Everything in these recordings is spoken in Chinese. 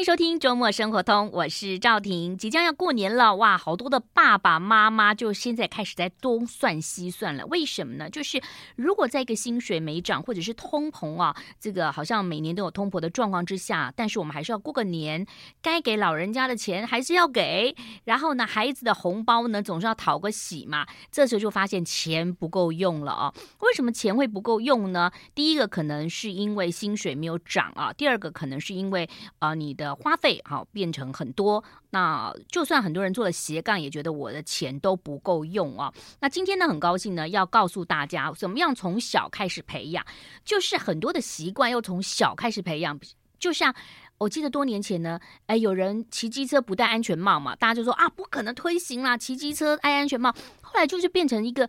迎收听周末生活通，我是赵婷。即将要过年了，哇，好多的爸爸妈妈就现在开始在东算西算了。为什么呢？就是如果在一个薪水没涨，或者是通膨啊，这个好像每年都有通膨的状况之下，但是我们还是要过个年，该给老人家的钱还是要给。然后呢，孩子的红包呢，总是要讨个喜嘛。这时候就发现钱不够用了啊。为什么钱会不够用呢？第一个可能是因为薪水没有涨啊，第二个可能是因为啊、呃、你的。花费好变成很多，那就算很多人做了斜杠，也觉得我的钱都不够用啊。那今天呢，很高兴呢，要告诉大家怎么样从小开始培养，就是很多的习惯要从小开始培养。就像我记得多年前呢，哎，有人骑机车不戴安全帽嘛，大家就说啊，不可能推行啦，骑机车戴安全帽。后来就是变成一个。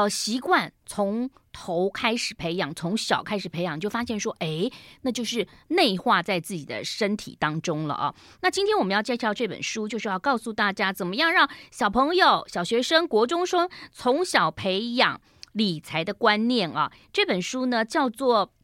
呃，习惯从头开始培养，从小开始培养，就发现说，哎，那就是内化在自己的身体当中了啊。那今天我们要介绍这本书，就是要告诉大家，怎么样让小朋友、小学生、国中生从小培养理财的观念啊。这本书呢，叫做。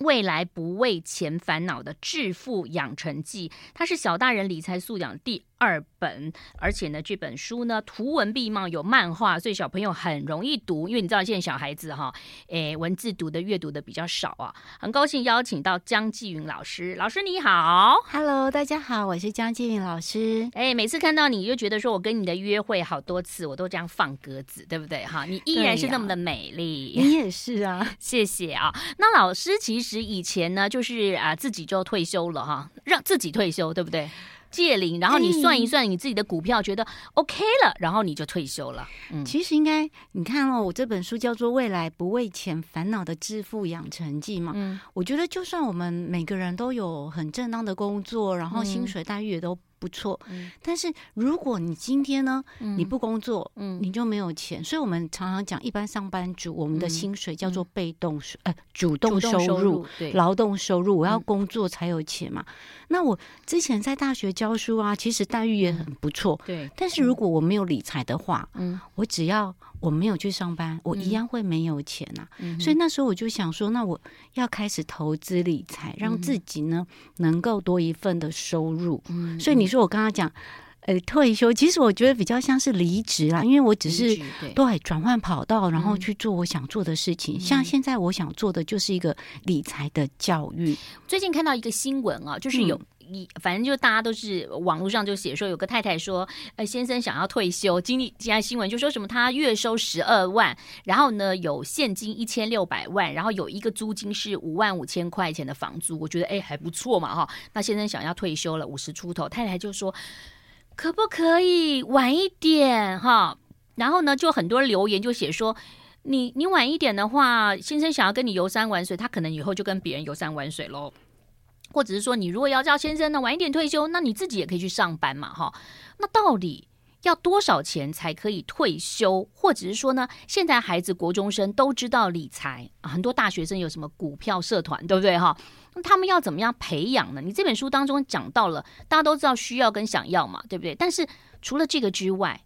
未来不为钱烦恼的致富养成记，它是小大人理财素养第二本，而且呢，这本书呢图文并茂，有漫画，所以小朋友很容易读。因为你知道现在小孩子哈，诶，文字读的阅读的比较少啊。很高兴邀请到江继云老师，老师你好，Hello，大家好，我是江继云老师。诶，每次看到你就觉得说我跟你的约会好多次，我都这样放鸽子，对不对哈？你依然是那么的美丽，你也是啊，谢谢啊。那老师。其实以前呢，就是啊，自己就退休了哈，让自己退休，对不对？借龄，然后你算一算你自己的股票，觉得 OK 了，然后你就退休了。嗯，其实应该你看哦，我这本书叫做《未来不为钱烦恼的致富养成记》嘛。嗯，我觉得就算我们每个人都有很正当的工作，然后薪水待遇也都。不错，但是如果你今天呢，你不工作，嗯，你就没有钱。所以我们常常讲，一般上班族，我们的薪水叫做被动收，呃，主动收入，对，劳动收入，我要工作才有钱嘛。那我之前在大学教书啊，其实待遇也很不错，对。但是如果我没有理财的话，嗯，我只要。我没有去上班，我一样会没有钱呐、啊。嗯、所以那时候我就想说，那我要开始投资理财，让自己呢能够多一份的收入。嗯、所以你说我刚刚讲，呃，退休，其实我觉得比较像是离职啦，因为我只是对转换跑道，然后去做我想做的事情。嗯、像现在我想做的就是一个理财的教育。最近看到一个新闻啊，就是有。一反正就大家都是网络上就写说有个太太说，呃，先生想要退休，今天今天新闻就说什么他月收十二万，然后呢有现金一千六百万，然后有一个租金是五万五千块钱的房租，我觉得哎还不错嘛哈。那先生想要退休了，五十出头，太太就说可不可以晚一点哈？然后呢就很多留言就写说你你晚一点的话，先生想要跟你游山玩水，他可能以后就跟别人游山玩水喽。或者是说，你如果要叫先生呢晚一点退休，那你自己也可以去上班嘛，哈。那到底要多少钱才可以退休？或者是说呢，现在孩子国中生都知道理财，很多大学生有什么股票社团，对不对，哈？那他们要怎么样培养呢？你这本书当中讲到了，大家都知道需要跟想要嘛，对不对？但是除了这个之外，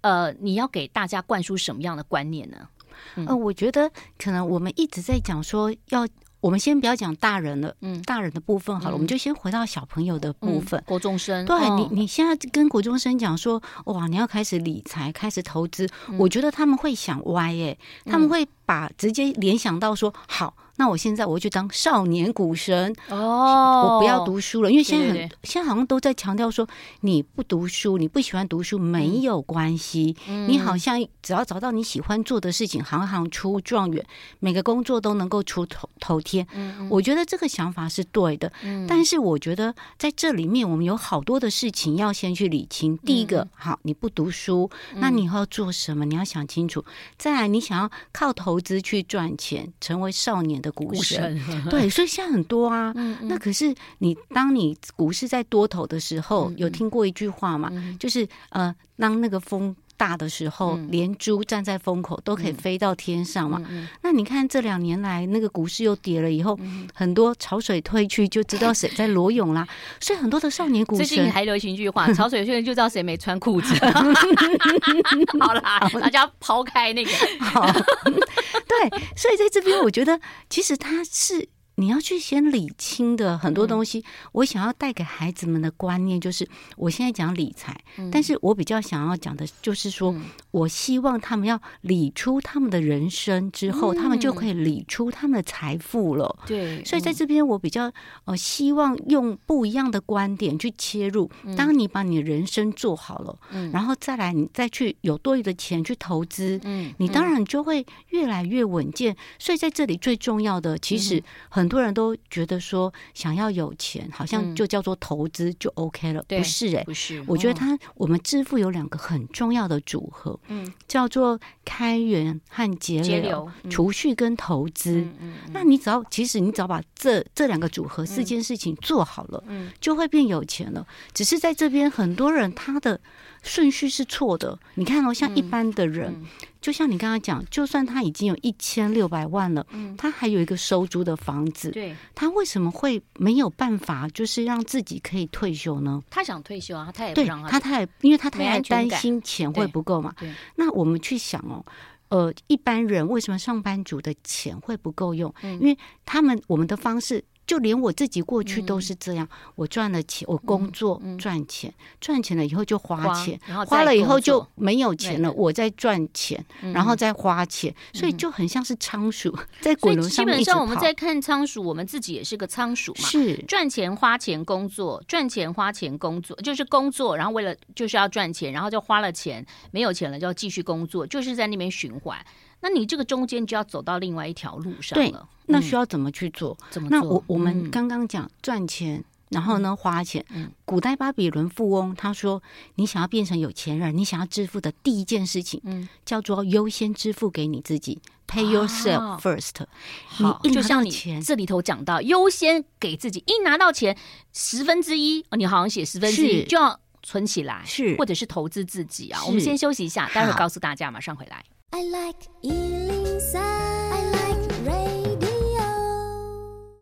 呃，你要给大家灌输什么样的观念呢？嗯、呃，我觉得可能我们一直在讲说要。我们先不要讲大人了，嗯，大人的部分好了，嗯、我们就先回到小朋友的部分，嗯、国中生。对，哦、你，你现在跟国中生讲说，哇，你要开始理财，开始投资，嗯、我觉得他们会想歪耶，他们会把直接联想到说，好。那我现在我就当少年股神哦，我不要读书了，因为现在很现在好像都在强调说，你不读书，你不喜欢读书没有关系，嗯、你好像只要找到你喜欢做的事情，行行出状元，每个工作都能够出头头天。我觉得这个想法是对的，嗯、但是我觉得在这里面我们有好多的事情要先去理清。第一个，嗯、好，你不读书，那你以后要做什么？你要想清楚。再来，你想要靠投资去赚钱，成为少年的股神，对，所以现在很多啊。嗯嗯、那可是你，当你股市在多头的时候，有听过一句话吗？嗯、就是呃，当那个风大的时候，嗯、连猪站在风口都可以飞到天上嘛。那你看这两年来，那个股市又跌了以后，嗯、很多潮水退去就知道谁在裸泳啦。所以很多的少年股神最近还流行一句话：潮水退去就知道谁没穿裤子。好啦，大家抛开那个。好对，所以在这边，我觉得其实它是你要去先理清的很多东西，嗯、我想要带给孩子们的观念就是，我现在讲理财，嗯、但是我比较想要讲的就是说，嗯、我希望他们要理出他们的人生之后，嗯、他们就可以理出他们的财富了。对，所以在这边我比较呃希望用不一样的观点去切入。当你把你的人生做好了，嗯、然后再来你再去有多余的钱去投资，嗯，你当然就会越来越稳健。所以在这里最重要的，其实很。很多人都觉得说，想要有钱，好像就叫做投资就 OK 了，不是？哎，不是。我觉得他我们致富有两个很重要的组合，嗯，叫做开源和节流，储蓄跟投资。那你只要其实你只要把这这两个组合四件事情做好了，嗯，就会变有钱了。只是在这边很多人他的顺序是错的。你看哦，像一般的人。就像你刚刚讲，就算他已经有一千六百万了，嗯，他还有一个收租的房子，对，他为什么会没有办法，就是让自己可以退休呢？他想退休啊，他也不让他，他他也，因为他太担心钱会不够嘛。那我们去想哦，呃，一般人为什么上班族的钱会不够用？嗯，因为他们我们的方式。就连我自己过去都是这样，我赚了钱，我工作赚钱，赚钱了以后就花钱，花了以后就没有钱了，我在赚钱，然后再花钱，所以就很像是仓鼠在滚轮上。基本上我们在看仓鼠，我们自己也是个仓鼠嘛，是赚钱花钱工作，赚钱花钱工作，就是工作，然后为了就是要赚钱，然后就花了钱，没有钱了就要继续工作，就是在那边循环。那你这个中间就要走到另外一条路上了。对，那需要怎么去做？怎么做？那我我们刚刚讲赚钱，然后呢花钱。古代巴比伦富翁他说：“你想要变成有钱人，你想要致富的第一件事情，嗯，叫做优先支付给你自己，Pay yourself first。好，就像你这里头讲到，优先给自己，一拿到钱十分之一，哦你好像写十分之一就要存起来，是或者是投资自己啊。我们先休息一下，待会儿告诉大家，马上回来。” I like 103, I like radio。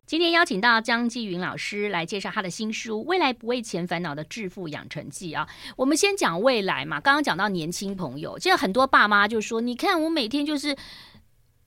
今天邀请到姜继云老师来介绍他的新书《未来不为钱烦恼的致富养成记》啊。我们先讲未来嘛，刚刚讲到年轻朋友，现在很多爸妈就说：“你看我每天就是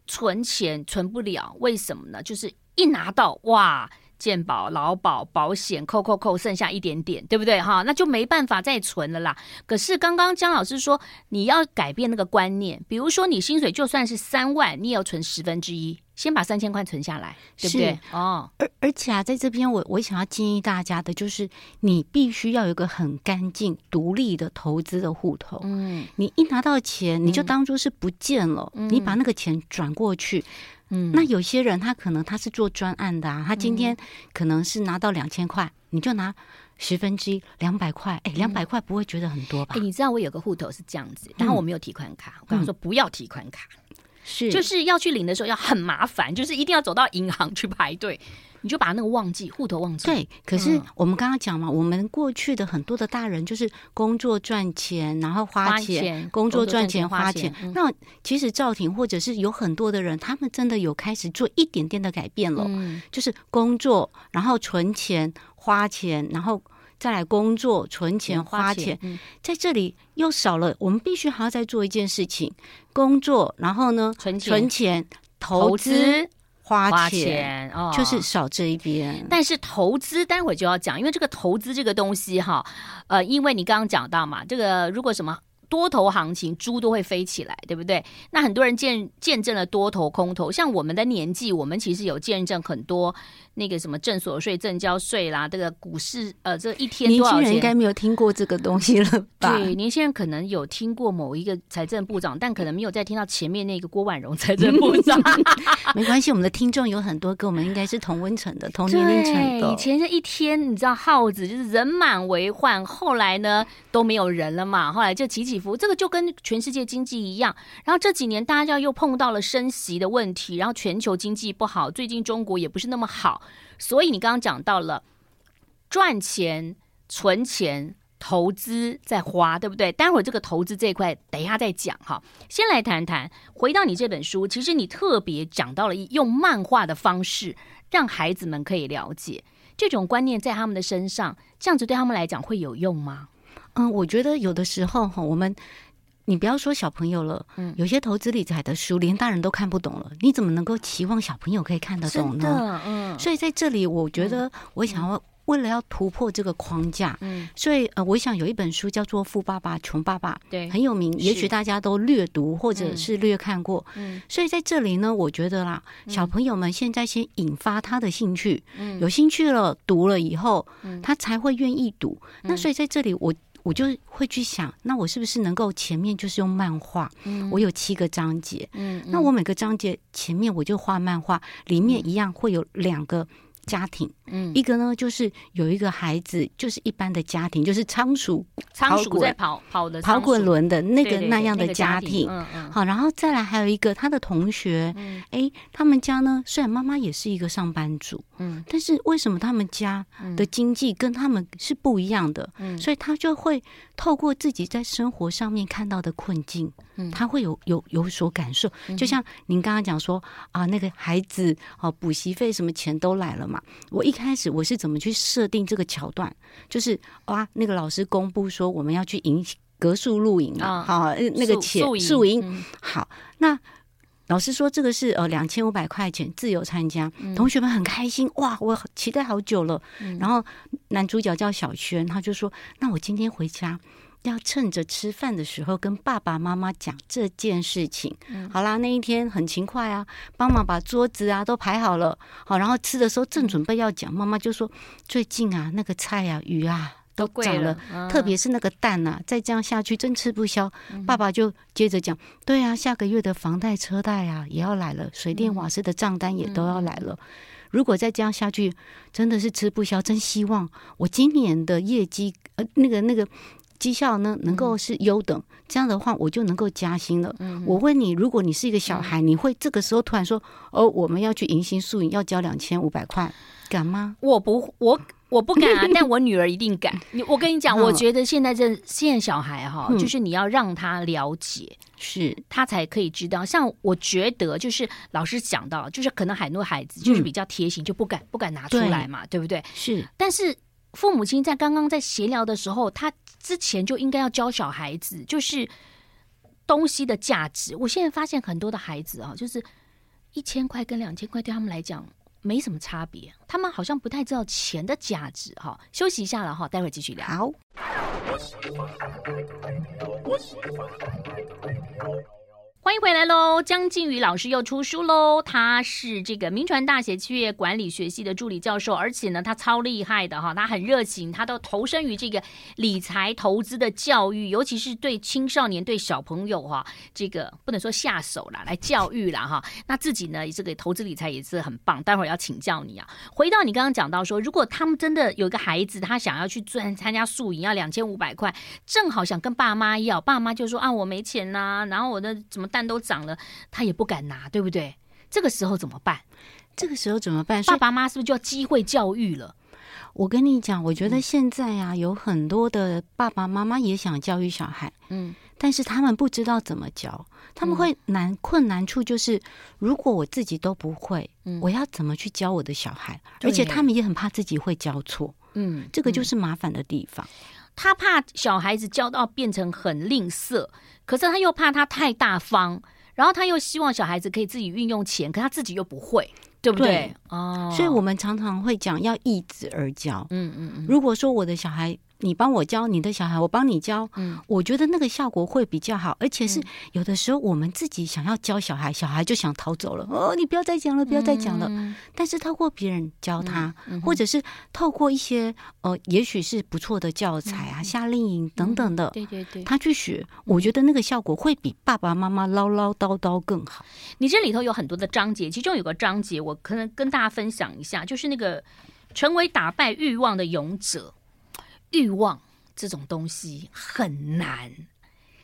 存钱存不了，为什么呢？就是一拿到哇。”健保、劳保、保险，扣扣扣，剩下一点点，对不对？哈，那就没办法再存了啦。可是刚刚姜老师说，你要改变那个观念，比如说你薪水就算是三万，你也要存十分之一，先把三千块存下来，对不对？哦，而而且啊，在这边我我想要建议大家的就是，你必须要有一个很干净、独立的投资的户头。嗯，你一拿到钱，你就当做是不见了，嗯、你把那个钱转过去。嗯，那有些人他可能他是做专案的啊，他今天可能是拿到两千块，你就拿十分之一两百块，哎，两百块不会觉得很多吧？哎，你知道我有个户头是这样子，然后我没有提款卡，我跟他说不要提款卡，是就是要去领的时候要很麻烦，就是一定要走到银行去排队。你就把那个忘记户头忘记。对，可是我们刚刚讲嘛，我们过去的很多的大人就是工作赚钱，然后花钱，工作赚钱花钱。那其实赵婷或者是有很多的人，他们真的有开始做一点点的改变了，就是工作，然后存钱花钱，然后再来工作存钱花钱，在这里又少了。我们必须还要再做一件事情：工作，然后呢，存钱，存钱投资。花钱，花钱哦，就是少这一边。但是投资待会就要讲，因为这个投资这个东西哈，呃，因为你刚刚讲到嘛，这个如果什么多头行情，猪都会飞起来，对不对？那很多人见见证了多头空头，像我们的年纪，我们其实有见证很多。那个什么正所税、正交税啦，这个股市呃，这一天多少？年轻人应该没有听过这个东西了 吧？对，年轻人可能有听过某一个财政部长，但可能没有再听到前面那个郭婉容财政部长。没关系，我们的听众有很多，跟我们应该是同温层的、同年龄层的。以前这一天，你知道耗子就是人满为患，后来呢都没有人了嘛，后来就起起伏，这个就跟全世界经济一样。然后这几年大家又碰到了升息的问题，然后全球经济不好，最近中国也不是那么好。所以你刚刚讲到了赚钱、存钱、投资再花，对不对？待会儿这个投资这一块，等一下再讲哈。先来谈谈，回到你这本书，其实你特别讲到了用漫画的方式，让孩子们可以了解这种观念，在他们的身上，这样子对他们来讲会有用吗？嗯，我觉得有的时候哈，我们你不要说小朋友了，嗯，有些投资理财的书连大人都看不懂了，你怎么能够期望小朋友可以看得懂呢？嗯，所以在这里，我觉得我想要。为了要突破这个框架，嗯，所以呃，我想有一本书叫做《富爸爸穷爸爸》，对，很有名，也许大家都略读或者是略看过，嗯，所以在这里呢，我觉得啦，小朋友们现在先引发他的兴趣，嗯，有兴趣了，读了以后，嗯，他才会愿意读。那所以在这里，我我就会去想，那我是不是能够前面就是用漫画，嗯，我有七个章节，嗯，那我每个章节前面我就画漫画，里面一样会有两个。家庭，嗯，一个呢就是有一个孩子，就是一般的家庭，就是仓鼠，仓鼠在跑跑的跑滚轮的那个那样的家庭，嗯嗯，好，然后再来还有一个他的同学，嗯，哎，他们家呢虽然妈妈也是一个上班族，嗯，但是为什么他们家的经济跟他们是不一样的？嗯，所以他就会透过自己在生活上面看到的困境，嗯，他会有有有所感受，就像您刚刚讲说啊，那个孩子哦，补习费什么钱都来了嘛。我一开始我是怎么去设定这个桥段？就是哇，那个老师公布说我们要去营格数露营啊，好，那个钱宿营，好，那老师说这个是呃两千五百块钱自由参加，同学们很开心哇，我期待好久了。然后男主角叫小轩，他就说，那我今天回家。要趁着吃饭的时候跟爸爸妈妈讲这件事情。嗯，好啦，那一天很勤快啊，帮忙把桌子啊都排好了。好，然后吃的时候正准备要讲，妈妈就说：“最近啊，那个菜啊、鱼啊都涨了，了特别是那个蛋啊，再这样下去真吃不消。嗯”爸爸就接着讲：“对啊，下个月的房贷、车贷啊也要来了，水电瓦斯的账单也都要来了。嗯，如果再这样下去，真的是吃不消。真希望我今年的业绩，呃，那个那个。”绩效呢，能够是优等，嗯，这样的话我就能够加薪了。嗯，我问你，如果你是一个小孩，嗯，你会这个时候突然说：“哦，我们要去迎新宿营，要交两千五百块，敢吗？”我不，我我不敢啊，但我女儿一定敢。你，我跟你讲，我觉得现在这现在小孩哈，就是你要让他了解，是、嗯、他才可以知道。像我觉得，就是老师讲到，就是可能很多孩子就是比较贴心，就不敢不敢拿出来嘛，对，对不对？是，但是。父母亲在刚刚在闲聊的时候，他之前就应该要教小孩子，就是东西的价值。我现在发现很多的孩子啊，就是一千块跟两千块对他们来讲没什么差别，他们好像不太知道钱的价值。哈，休息一下了哈，待会儿继续聊。欢迎回来喽！江静宇老师又出书喽。他是这个铭传大学企业管理学系的助理教授，而且呢，他超厉害的哈，他很热情，他都投身于这个理财投资的教育，尤其是对青少年、对小朋友哈，这个不能说下手啦，来教育啦哈。那自己呢，这个投资理财也是很棒。待会儿要请教你啊。回到你刚刚讲到说，如果他们真的有一个孩子，他想要去赚参加宿营，要两千五百块，正好想跟爸妈要，爸妈就说啊，我没钱呐、然后我的怎么？蛋都涨了，他也不敢拿，对不对？这个时候怎么办？这个时候怎么办？爸爸妈妈是不是就要机会教育了？我跟你讲，我觉得现在、啊嗯，有很多的爸爸妈妈也想教育小孩，嗯，但是他们不知道怎么教，他们会难困难处就是，如果我自己都不会，嗯，我要怎么去教我的小孩？而且他们也很怕自己会教错，嗯，这个就是麻烦的地方。他怕小孩子教到变成很吝啬，可是他又怕他太大方，然后他又希望小孩子可以自己运用钱，可他自己又不会，对不对？哦，所以我们常常会讲要易子而教。嗯嗯嗯。如果说我的小孩。你帮我教你的小孩，我帮你教，嗯，我觉得那个效果会比较好，而且是有的时候我们自己想要教小孩，小孩就想逃走了。哦，你不要再讲了，不要再讲了。嗯，但是透过别人教他，嗯，或者是透过一些呃，也许是不错的教材啊，夏令营等等的，对对对，他去学，我觉得那个效果会比爸爸妈妈唠唠叨叨更好。你这里头有很多的章节，其中有个章节我可能跟大家分享一下，就是那个成为打败欲望的勇者。欲望这种东西很难，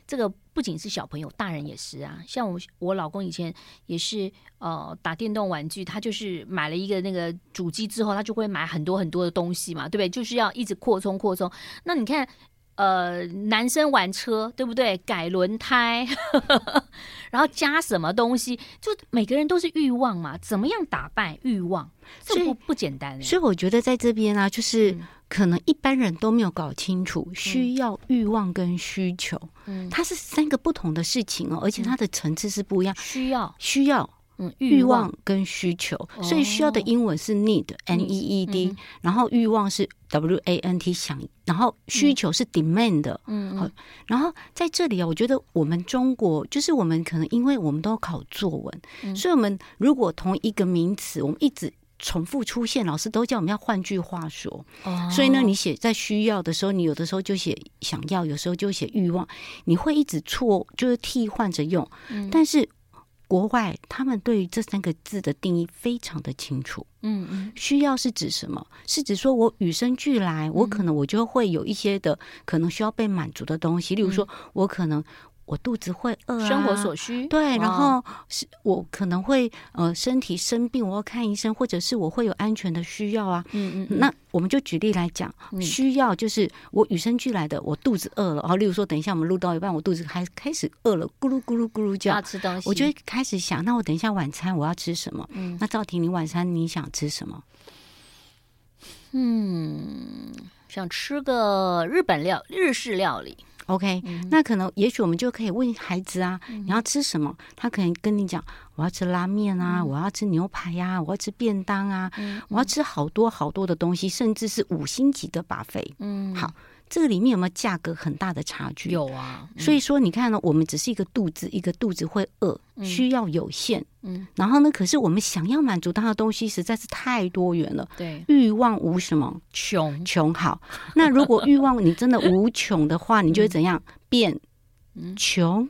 这个不仅是小朋友，大人也是啊。像我，我老公以前也是，呃，打电动玩具，他就是买了一个那个主机之后，他就会买很多很多的东西嘛，对不对？就是要一直扩充扩充。那你看，呃，男生玩车，对不对？改轮胎，然后加什么东西，就每个人都是欲望嘛。怎么样打败欲望？这不不简单。所以我觉得在这边呢、啊，就是。嗯可能一般人都没有搞清楚，需要、欲望跟需求，嗯，它是三个不同的事情哦，而且它的层次是不一样。需要，需要，嗯，欲望。跟需求，所以需要的英文是 need，n e e d，然后欲望是 w a n t 想，然后需求是 demand，嗯，好，然后在这里啊，我觉得我们中国就是我们可能因为我们都考作文，所以我们如果同一个名词，我们一直。重复出现，老师都叫我们要换句话说。Oh. 所以呢，你写在需要的时候，你有的时候就写想要，有时候就写欲望，你会一直错，就是替换着用。嗯、但是国外他们对于这三个字的定义非常的清楚。嗯嗯，需要是指什么？是指说我与生俱来，我可能我就会有一些的可能需要被满足的东西，例如说我可能。我肚子会饿啊，生活所需。对，然后是我可能会呃身体生病，我要看医生，或者是我会有安全的需要啊。嗯嗯。那我们就举例来讲，需要就是我与生俱来的，我肚子饿了。然后，例如说，等一下我们录到一半，我肚子还开始饿了，咕噜咕噜咕噜叫，要吃东西，我就会开始想，那我等一下晚餐我要吃什么？嗯。那赵婷，你晚餐你想吃什么？嗯，想吃个日本料日式料理。OK，、嗯、那可能也许我们就可以问孩子啊，嗯、你要吃什么？他可能跟你讲，我要吃拉面啊，嗯、我要吃牛排呀、啊，我要吃便当啊，嗯、我要吃好多好多的东西，甚至是五星级的 buffet。嗯，好。这个里面有没有价格很大的差距？有啊，嗯、所以说你看呢，我们只是一个肚子，一个肚子会饿，需要有限，嗯，然后呢，可是我们想要满足它的东西实在是太多元了，对，欲望无什么穷。穷好。那如果欲望你真的无穷的话，你就会怎样？变穷？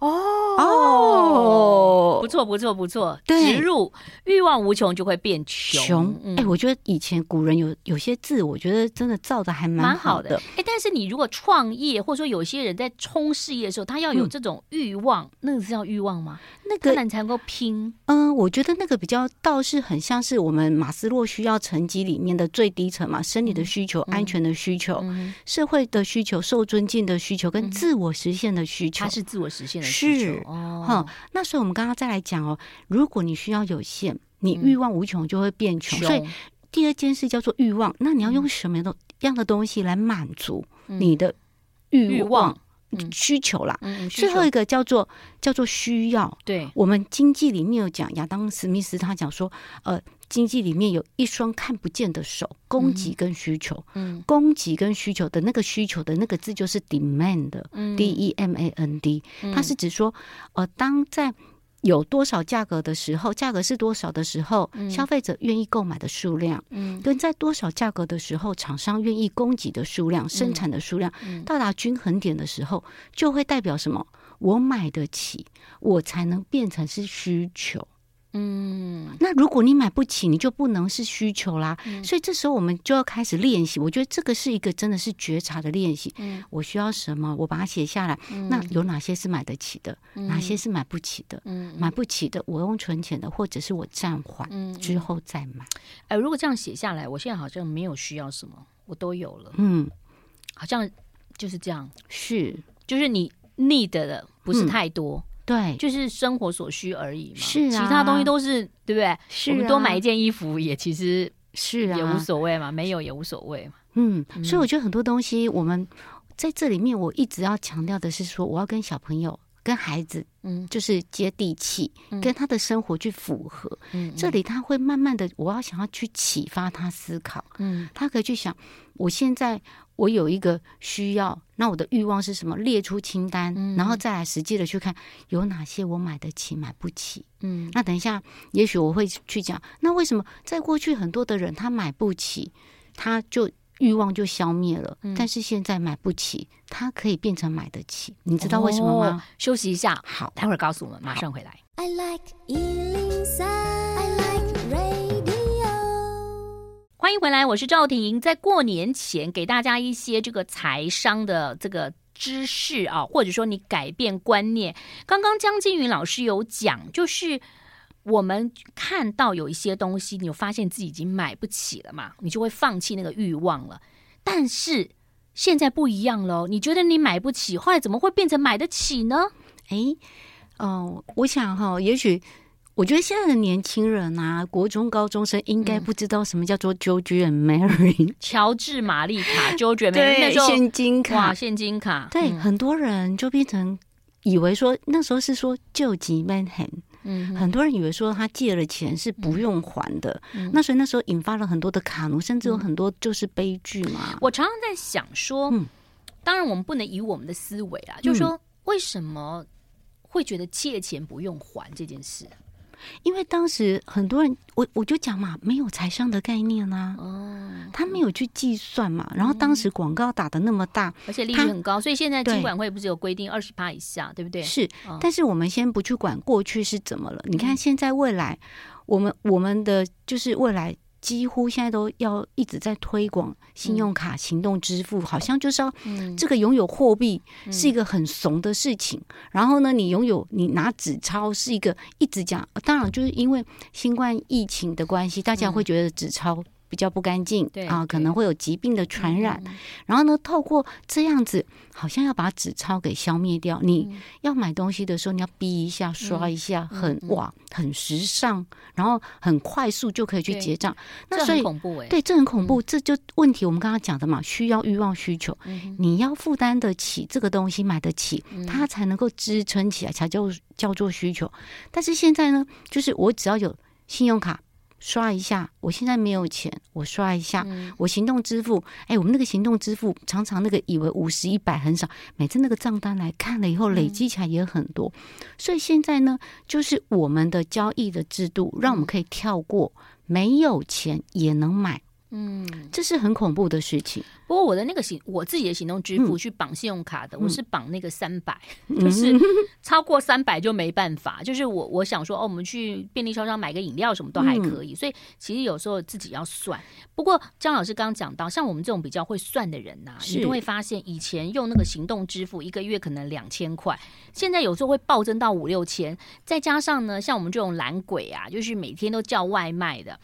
哦哦，不错不错不错，植入欲望无穷就会变穷。哎，我觉得以前古人有有些字，我觉得真的造的还蛮好的。哎，但是你如果创业，或者说有些人在冲事业的时候，他要有这种欲望，那个是叫欲望吗？那个你才能够拼。嗯，我觉得那个比较倒是很像是我们马斯洛需要层级里面的最低层嘛，生理的需求、安全的需求、社会的需求、受尊敬的需求跟自我实现的需求。它是自我实现的。是哦，好，那所以我们刚刚再来讲哦，如果你需要有限，你欲望无穷就会变穷。所以第二件事叫做欲望，那你要用什么样的东西来满足你的欲望需求啦？最后一个叫做叫做需要。对，我们经济里面有讲，亚当·史密斯他讲说，呃。经济里面有一双看不见的手，供给跟需求，嗯，供给跟需求的那个需求的那个字就是 demand，嗯，D E M A N D，它是指说，呃，当在有多少价格的时候，价格是多少的时候，消费者愿意购买的数量，嗯，跟在多少价格的时候，厂商愿意供给的数量，生产的数量到达均衡点的时候，就会代表什么？我买得起，我才能变成是需求。嗯，那如果你买不起，你就不能是需求啦。嗯、所以这时候我们就要开始练习。我觉得这个是一个真的是觉察的练习。嗯，我需要什么，我把它写下来。嗯、那有哪些是买得起的？嗯、哪些是买不起的？嗯，买不起的，我用存钱的，或者是我暂缓之后再买。哎、嗯，如果这样写下来，我现在好像没有需要什么，我都有了。嗯，好像就是这样。是，就是你 need 的不是太多。嗯对，就是生活所需而已嘛。是啊，其他东西都是对不对？是、啊，我们多买一件衣服也其实是啊，也无所谓嘛，没有也无所谓嘛。嗯，所以我觉得很多东西，我们在这里面，我一直要强调的是说，我要跟小朋友、跟孩子，嗯，就是接地气，嗯、跟他的生活去符合。嗯，这里他会慢慢的，我要想要去启发他思考。嗯，他可以去想，我现在。我有一个需要，那我的欲望是什么？列出清单，嗯、然后再来实际的去看有哪些我买得起，买不起。嗯，那等一下，也许我会去讲，那为什么在过去很多的人他买不起，他就欲望就消灭了，嗯、但是现在买不起，它可以变成买得起，你知道为什么吗？哦、休息一下，好，待会儿告诉我们，马上回来。I like 欢迎回来，我是赵婷。在过年前给大家一些这个财商的这个知识啊，或者说你改变观念。刚刚江金云老师有讲，就是我们看到有一些东西，你有发现自己已经买不起了嘛，你就会放弃那个欲望了。但是现在不一样喽，你觉得你买不起，后来怎么会变成买得起呢？诶，哦，我想哈，也许。我觉得现在的年轻人啊，国中高中生应该不知道什么叫做 George and Mary，乔治玛丽卡，George and Mary 那时候现金卡，哇，现金卡，对，很多人就变成以为说那时候是说救急 Manhattan。嗯，很多人以为说他借了钱是不用还的，嗯、那所以那时候引发了很多的卡奴，甚至有很多就是悲剧嘛。我常常在想说，嗯、当然我们不能以我们的思维啊，嗯、就是说为什么会觉得借钱不用还这件事？因为当时很多人，我我就讲嘛，没有财商的概念啊，哦，他没有去计算嘛。然后当时广告打的那么大，而且利率很高，所以现在金管会不是有规定二十趴以下，对不对？是，但是我们先不去管过去是怎么了。你看现在未来，我们我们的就是未来。几乎现在都要一直在推广信用卡、行动支付，嗯、好像就是要这个拥有货币是一个很怂的事情。嗯、然后呢，你拥有你拿纸钞是一个一直讲，当然就是因为新冠疫情的关系，大家会觉得纸钞。比较不干净，对啊，可能会有疾病的传染。嗯、然后呢，透过这样子，好像要把纸钞给消灭掉。嗯、你要买东西的时候，你要逼一下、刷一下，嗯、很哇，很时尚，然后很快速就可以去结账。对那所以，恐怖哎，对，这很恐怖。嗯、这就问题，我们刚刚讲的嘛，需要欲望需求，嗯、你要负担得起这个东西，买得起，嗯、它才能够支撑起来，才叫叫做需求。但是现在呢，就是我只要有信用卡。刷一下，我现在没有钱，我刷一下，嗯、我行动支付。哎，我们那个行动支付常常那个以为五十一百很少，每次那个账单来看了以后，累积起来也很多。嗯、所以现在呢，就是我们的交易的制度，让我们可以跳过，没有钱也能买。嗯，这是很恐怖的事情。不过我的那个行，我自己的行动支付去绑信用卡的，嗯、我是绑那个三百、嗯，就是超过三百就没办法。就是我我想说，哦，我们去便利超商买个饮料什么都还可以。嗯、所以其实有时候自己要算。不过张老师刚刚讲到，像我们这种比较会算的人呐、你都会发现，以前用那个行动支付一个月可能两千块，现在有时候会暴增到五六千。再加上呢，像我们这种懒鬼啊，就是每天都叫外卖的。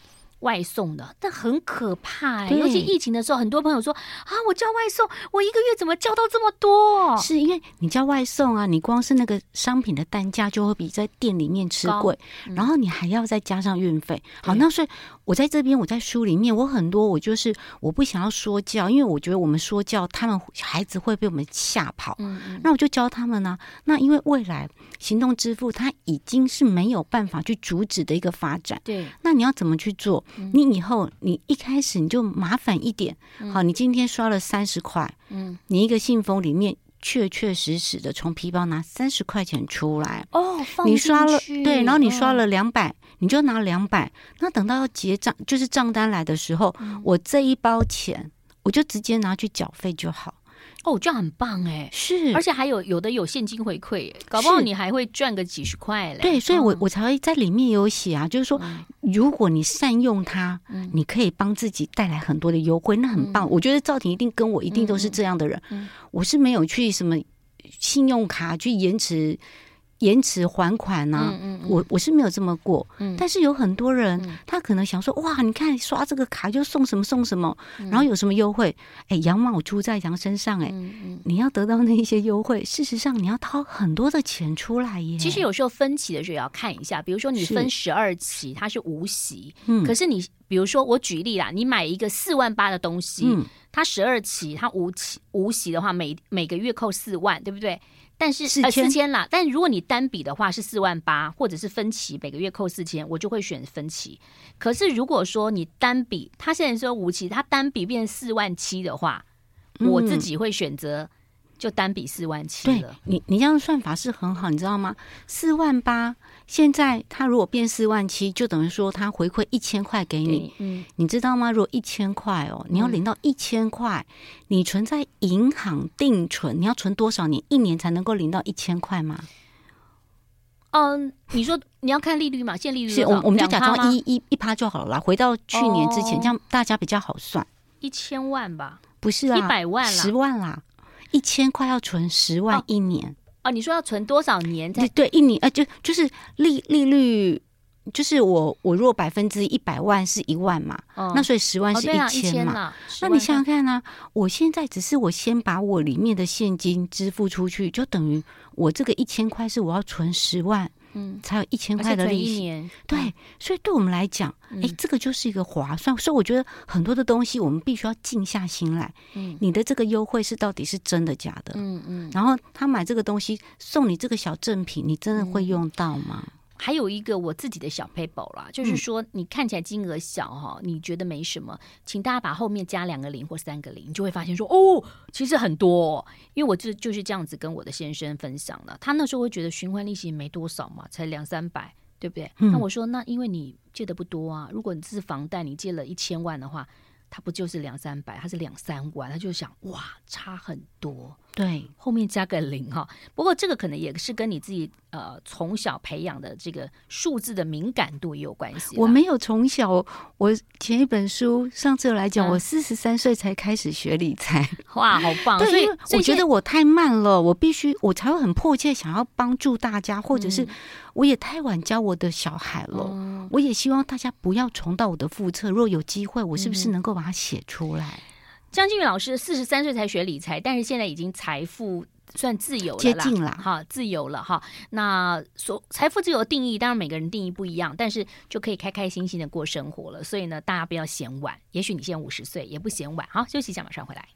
外送的，但很可怕哎、欸！尤其疫情的时候，很多朋友说啊，我叫外送，我一个月怎么叫到这么多？是因为你叫外送啊，你光是那个商品的单价就会比在店里面吃贵，嗯、然后你还要再加上运费。好，那所以我在这边，我在书里面，我很多我就是我不想要说教，因为我觉得我们说教，他们孩子会被我们吓跑。嗯嗯，那我就教他们呢、啊。那因为未来行动支付它已经是没有办法去阻止的一个发展。对，那你要怎么去做？你以后你一开始你就麻烦一点，好，你今天刷了三十块，嗯，你一个信封里面确确实实的从皮包拿三十块钱出来哦，你刷了对，然后你刷了两百，你就拿两百，那等到要结账就是账单来的时候，我这一包钱我就直接拿去缴费就好。哦，这样很棒哎，是，而且还有有的有现金回馈，搞不好你还会赚个几十块嘞。对，所以我，我我才会在里面有写啊，就是说，如果你善用它，你可以帮自己带来很多的优惠，那很棒。我觉得赵婷一定跟我一定都是这样的人，我是没有去什么信用卡去延迟。延迟还款呢、啊？嗯嗯嗯、我我是没有这么过，嗯、但是有很多人，嗯、他可能想说，哇，你看刷这个卡就送什么送什么，嗯、然后有什么优惠？哎，羊毛出在羊身上，哎，嗯嗯、你要得到那一些优惠，事实上你要掏很多的钱出来耶。其实有时候分期的时候也要看一下，比如说你分十二期，它是无息，嗯，可是你比如说我举例啦，你买一个四万八的东西，嗯、它十二期它无期无息的话，每每个月扣四万，对不对？但是四千、呃、四千？啦，但如果你单笔的话是四万八，或者是分期每个月扣四千，我就会选分期。可是如果说你单笔，他现在说无期，他单笔变四万七的话，嗯、我自己会选择就单笔四万七了。对，你你这样算法是很好，你知道吗？四万八。现在他如果变四万七，就等于说他回馈一千块给你，嗯，你知道吗？如果一千块哦，你要领到一千块，嗯、你存在银行定存，你要存多少年？一年才能够领到一千块吗？嗯，你说你要看利率嘛？现利率是，我我们就假装一一一趴就好了啦。回到去年之前，哦、这样大家比较好算。一千万吧？不是啊，一百万啦，十万啦，一千块要存十万一年。哦哦，你说要存多少年？对对，一年啊，就就是利利率，就是我我如果百分之一百万是一万嘛，哦、那所以十万是一千嘛。哦啊、那你想想看呢、啊？我现在只是我先把我里面的现金支付出去，就等于我这个一千块是我要存十万，嗯，才有一千块的利息。嗯、对，所以对我们来讲，哎、嗯，这个就是一个划算。所以我觉得很多的东西，我们必须要静下心来。嗯，你的这个优惠是到底是真的假的？嗯嗯。然后他买这个东西送你这个小赠品，你真的会用到吗？嗯还有一个我自己的小 paper 啦，就是说你看起来金额小哈，你觉得没什么，请大家把后面加两个零或三个零，你就会发现说哦，其实很多。因为我就就是这样子跟我的先生分享了，他那时候会觉得循环利息没多少嘛，才两三百，对不对？那我说那因为你借的不多啊，如果你这是房贷，你借了一千万的话，他不就是两三百，他是两三万，他就想哇，差很多。对，后面加个零哈。不过这个可能也是跟你自己呃从小培养的这个数字的敏感度也有关系。我没有从小，我前一本书上次有来讲，嗯、我四十三岁才开始学理财。哇，好棒！对，所以我觉得我太慢了，我必须我才会很迫切想要帮助大家，或者是我也太晚教我的小孩了。嗯、我也希望大家不要重蹈我的覆辙。如果有机会，我是不是能够把它写出来？嗯江靖宇老师四十三岁才学理财，但是现在已经财富算自由了，接近了哈，自由了哈。那所财富自由的定义，当然每个人定义不一样，但是就可以开开心心的过生活了。所以呢，大家不要嫌晚，也许你现在五十岁也不嫌晚。好，休息一下，马上回来。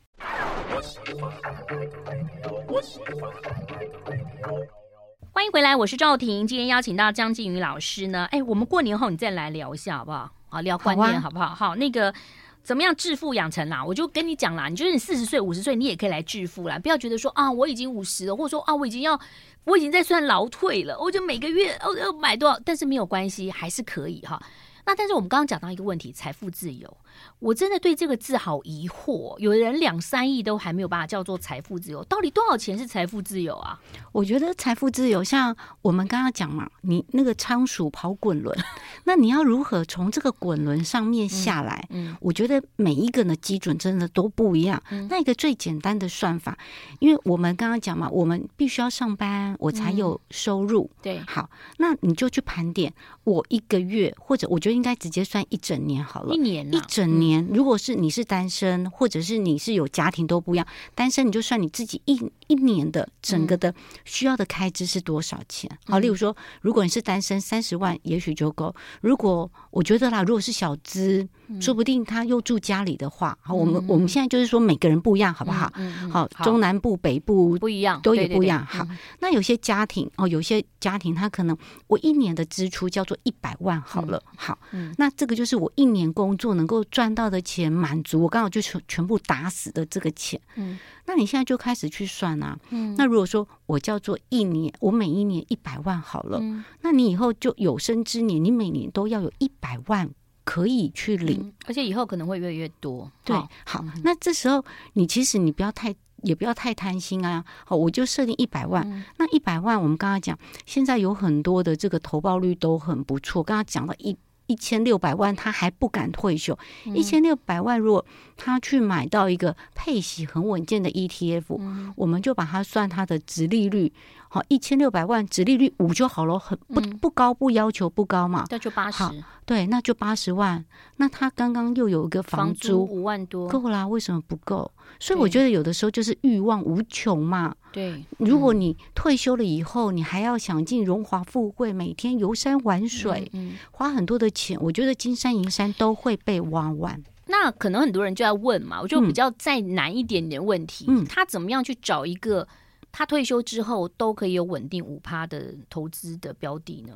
欢迎回来，我是赵婷。今天邀请到江靖宇老师呢，哎，我们过年后你再来聊一下好不好？好，聊观念好不好？好，好，那个。怎么样致富养成啦？我就跟你讲啦，你觉得你四十岁、五十岁，你也可以来致富啦。不要觉得说啊，我已经五十了，或者说啊，我已经要，我已经在算劳退了，我就每个月哦要买多少，但是没有关系，还是可以哈。那但是我们刚刚讲到一个问题，财富自由。我真的对这个字好疑惑，有人两三亿都还没有办法叫做财富自由，到底多少钱是财富自由啊？我觉得财富自由，像我们刚刚讲嘛，你那个仓鼠跑滚轮，那你要如何从这个滚轮上面下来？嗯，嗯我觉得每一个人的基准真的都不一样。嗯、那一个最简单的算法，因为我们刚刚讲嘛，我们必须要上班，我才有收入。嗯、对，好，那你就去盘点，我一个月，或者我觉得应该直接算一整年好了，一年、啊，一整。年，如果是你是单身，或者是你是有家庭都不一样。单身你就算你自己一一年的整个的需要的开支是多少钱？好，例如说，如果你是单身，三十万也许就够。如果我觉得啦，如果是小资，说不定他又住家里的话，好，我们我们现在就是说每个人不一样，好不好？好，中南部、北部不一样，都也不一样。好，那有些家庭哦，有些家庭他可能我一年的支出叫做一百万，好了，好，那这个就是我一年工作能够赚。到的钱满足我，刚好就全全部打死的这个钱。嗯，那你现在就开始去算啊。嗯，那如果说我叫做一年，我每一年一百万好了，嗯，那你以后就有生之年，你每年都要有一百万可以去领，嗯，而且以后可能会越来越多。对，好，好，嗯，那这时候你其实你不要太，也不要太贪心啊。好，我就设定一百万。嗯，那一百万，我们刚刚讲，现在有很多的这个投报率都很不错。刚刚讲了一。一千六百万，他还不敢退休。一千六百万，如果他去买到一个配息很稳健的 ETF，嗯，我们就把它算它的殖利率。好，一千六百万，殖利率五就好了，很不不高，不要求不高嘛。那就八十。对，那就八十万。那他刚刚又有一个房租五万多，够啦？为什么不够？所以我觉得有的时候就是欲望无穷嘛。对，如果你退休了以后，你还要想尽荣华富贵，每天游山玩水，嗯，花很多的钱，我觉得金山银山都会被挖完。那可能很多人就要问嘛，我就比较再难一点点问题，嗯，他怎么样去找一个？他退休之后都可以有稳定五趴的投资的标的呢？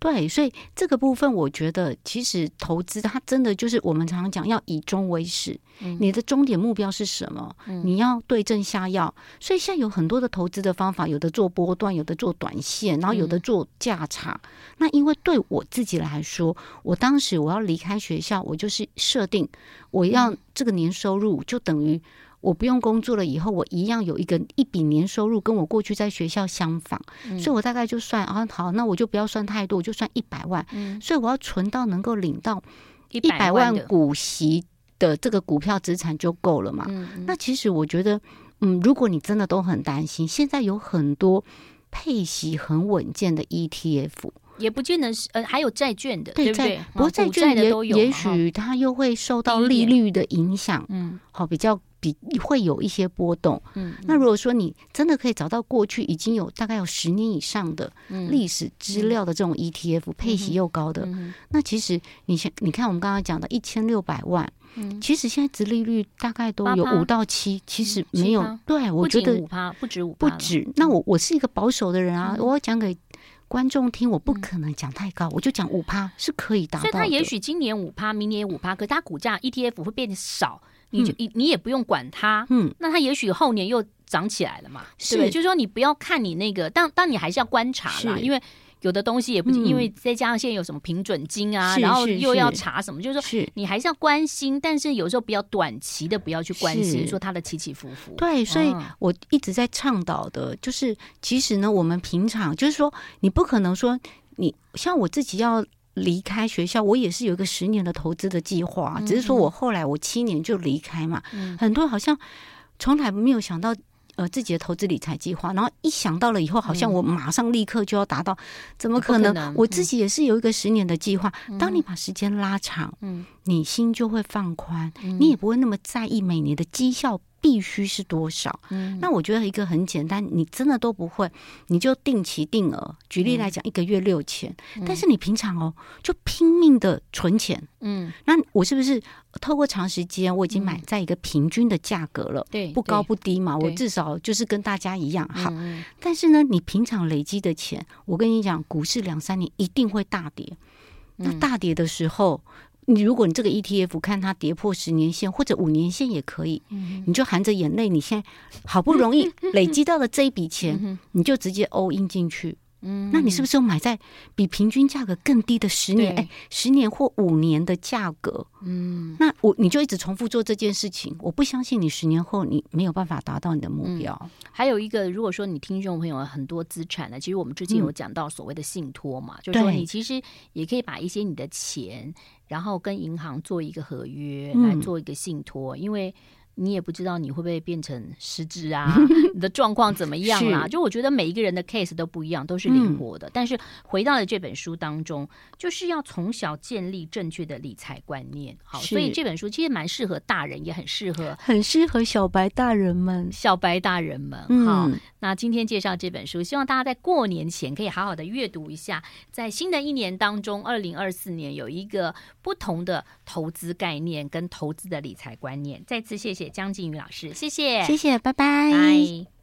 对，所以这个部分我觉得，其实投资它真的就是我们常常讲要以终为始。嗯，你的终点目标是什么？嗯，你要对症下药。所以现在有很多的投资的方法，有的做波段，有的做短线，然后有的做价差。嗯，那因为对我自己来说，我当时我要离开学校，我就是设定我要这个年收入就等于。我不用工作了以后，我一样有一个一笔年收入，跟我过去在学校相仿，嗯、所以我大概就算啊，好，那我就不要算太多，我就算一百万，嗯、所以我要存到能够领到一百万股息的这个股票资产就够了嘛。嗯嗯、那其实我觉得，嗯，如果你真的都很担心，现在有很多配息很稳健的 ETF。也不见得是呃，还有债券的，对，对不对？不过债券也也许它又会受到利率的影响，嗯，好，比较比会有一些波动。嗯，那如果说你真的可以找到过去已经有大概有十年以上的历史资料的这种 ETF，配息又高的，那其实你先你看我们刚刚讲的一千六百万，其实现在殖利率大概都有五到七，其实没有。对，我觉得五趴不止五，不止。那我我是一个保守的人啊，我要讲给。观众听，我不可能讲太高，嗯、我就讲五趴是可以达到的。所以它也许今年五趴，明年五趴，可是它股价 ETF 会变少，你就你、嗯、你也不用管它。嗯，那它也许后年又涨起来了嘛？是对，就是说你不要看你那个，但但你还是要观察啦，因为。有的东西也不，因为再加上现在有什么平准金啊，然后又要查什么，就是说你还是要关心，但是有时候比较短期的不要去关心，说它的起起伏伏。对，所以我一直在倡导的，就是其实呢，我们平常就是说，你不可能说你像我自己要离开学校，我也是有一个十年的投资的计划，只是说我后来我七年就离开嘛，很多人好像从来没有想到。呃，自己的投资理财计划，然后一想到了以后，好像我马上立刻就要达到，嗯、怎么可能？可能我自己也是有一个十年的计划。嗯、当你把时间拉长，嗯，你心就会放宽，嗯、你也不会那么在意每年的绩效。必须是多少？嗯，那我觉得一个很简单，你真的都不会，你就定期定额。举例来讲，一个月六千，嗯，但是你平常哦，就拼命的存钱，嗯，那我是不是透过长时间，我已经买在一个平均的价格了？对，不高不低嘛，我至少就是跟大家一样好。但是呢，你平常累积的钱，我跟你讲，股市两三年一定会大跌，那大跌的时候。你如果你这个 ETF 看它跌破十年线或者五年线也可以，你就含着眼泪，你现在好不容易 累积到了这一笔钱，你就直接 all in 进去。嗯，那你是不是又买在比平均价格更低的十年？哎对，十年或五年的价格？嗯，那我你就一直重复做这件事情，我不相信你十年后你没有办法达到你的目标。嗯、还有一个，如果说你听众朋友很多资产呢，其实我们之前有讲到所谓的信托嘛，嗯、就是说你其实也可以把一些你的钱，然后跟银行做一个合约来做一个信托，嗯、因为。你也不知道你会不会变成失智啊？你的状况怎么样啊？就我觉得每一个人的 case 都不一样，都是灵活的。嗯、但是回到了这本书当中，就是要从小建立正确的理财观念。好，所以这本书其实蛮适合大人，也很适合很适合小白大人们。小白大人们，好。嗯、那今天介绍这本书，希望大家在过年前可以好好的阅读一下，在新的一年当中，二零二四年有一个不同的投资概念跟投资的理财观念。再次谢谢。江静宇老师，谢谢，谢谢，拜拜。